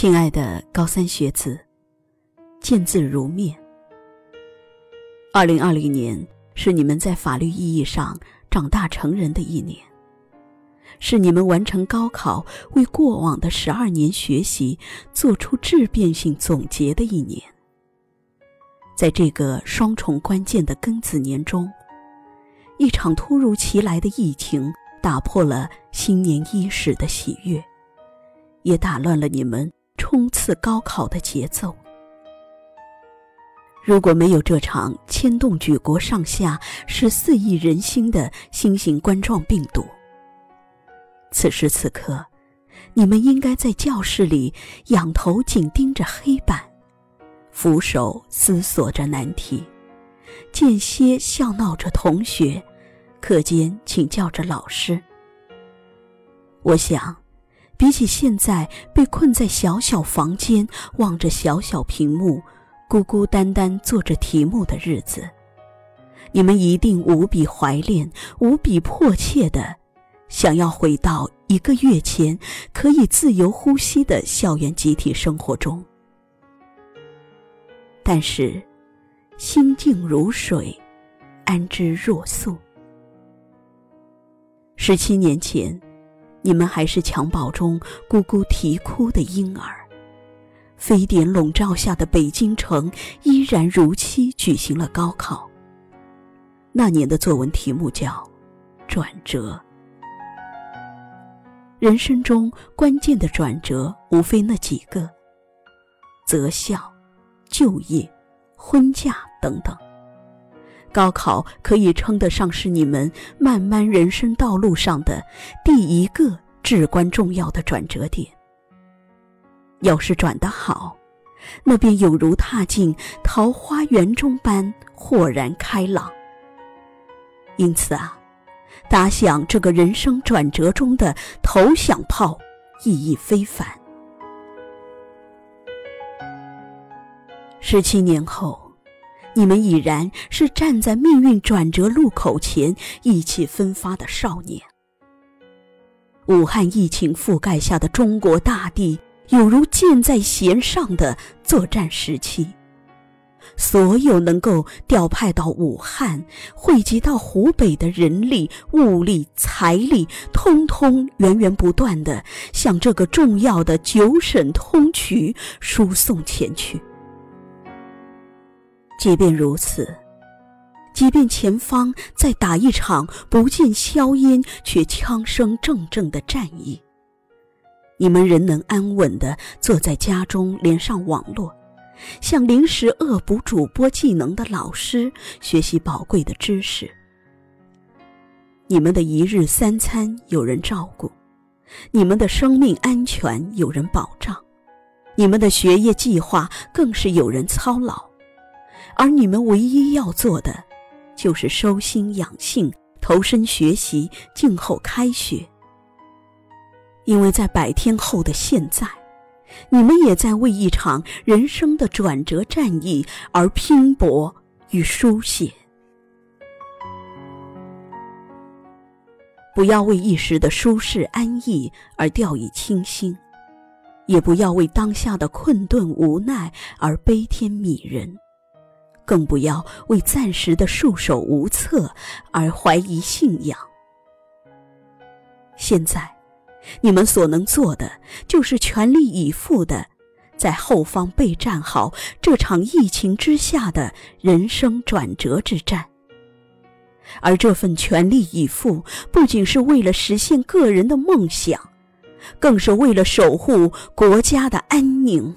亲爱的高三学子，见字如面。二零二零年是你们在法律意义上长大成人的一年，是你们完成高考、为过往的十二年学习做出质变性总结的一年。在这个双重关键的庚子年中，一场突如其来的疫情打破了新年伊始的喜悦，也打乱了你们。冲刺高考的节奏。如果没有这场牵动举国上下十四亿人心的新型冠状病毒，此时此刻，你们应该在教室里仰头紧盯着黑板，俯首思索着难题，间歇笑闹着同学，课间请教着老师。我想。比起现在被困在小小房间，望着小小屏幕，孤孤单单做着题目的日子，你们一定无比怀恋、无比迫切的，想要回到一个月前可以自由呼吸的校园集体生活中。但是，心静如水，安之若素。十七年前。你们还是襁褓中咕咕啼哭的婴儿，非典笼罩下的北京城依然如期举行了高考。那年的作文题目叫“转折”。人生中关键的转折无非那几个：择校、就业、婚嫁等等。高考可以称得上是你们漫漫人生道路上的第一个至关重要的转折点。要是转得好，那便有如踏进桃花源中般豁然开朗。因此啊，打响这个人生转折中的头响炮，意义非凡。十七年后。你们已然是站在命运转折路口前意气风发的少年。武汉疫情覆盖下的中国大地，有如箭在弦上的作战时期。所有能够调派到武汉、汇集到湖北的人力、物力、财力，通通源源不断的向这个重要的九省通衢输送前去。即便如此，即便前方在打一场不见硝烟却枪声阵阵的战役，你们仍能安稳地坐在家中，连上网络，向临时恶补主播技能的老师学习宝贵的知识。你们的一日三餐有人照顾，你们的生命安全有人保障，你们的学业计划更是有人操劳。而你们唯一要做的，就是收心养性，投身学习，静候开学。因为在百天后的现在，你们也在为一场人生的转折战役而拼搏与书写。不要为一时的舒适安逸而掉以轻心，也不要为当下的困顿无奈而悲天悯人。更不要为暂时的束手无策而怀疑信仰。现在，你们所能做的就是全力以赴的，在后方备战好这场疫情之下的人生转折之战。而这份全力以赴，不仅是为了实现个人的梦想，更是为了守护国家的安宁。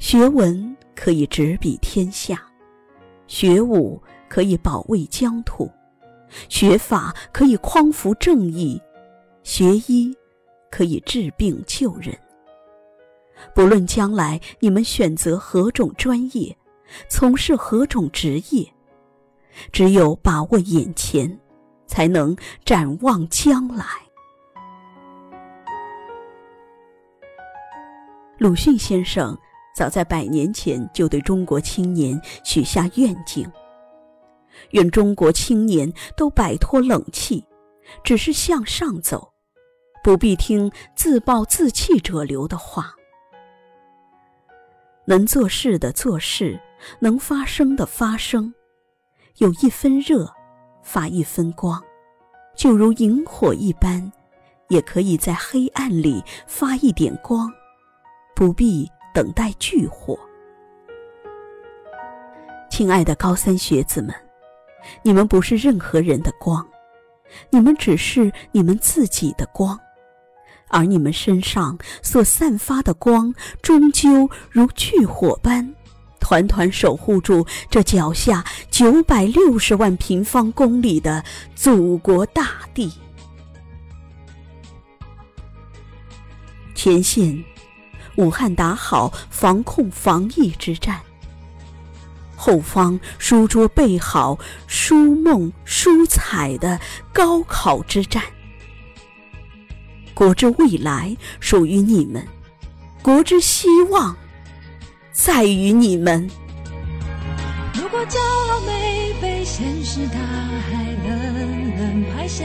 学文。可以执笔天下，学武可以保卫疆土，学法可以匡扶正义，学医可以治病救人。不论将来你们选择何种专业，从事何种职业，只有把握眼前，才能展望将来。鲁迅先生。早在百年前就对中国青年许下愿景：愿中国青年都摆脱冷气，只是向上走，不必听自暴自弃者流的话。能做事的做事，能发声的发声，有一分热，发一分光，就如萤火一般，也可以在黑暗里发一点光，不必等待炬火。亲爱的高三学子们，你们不是任何人的光，你们只是你们自己的光。而你们身上所散发的光，终究如炬火般，团团守护住这脚下九百六十万平方公里的祖国大地。前线，武汉打好防控防疫之战；后方，书桌备好书梦书彩的高考之战。国之未来属于你们，国之希望在于你们。如果骄傲没被现实大海冷冷拍下，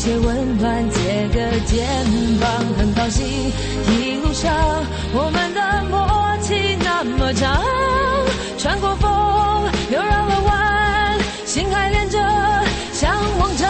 些温暖，借个肩膀。很高兴一路上我们的默契那么长，穿过风又绕了弯，心还连着，像往常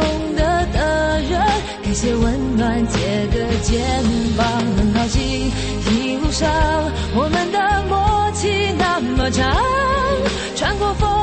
借温暖，借个肩膀，很高兴一路上我们的默契那么长，穿过风。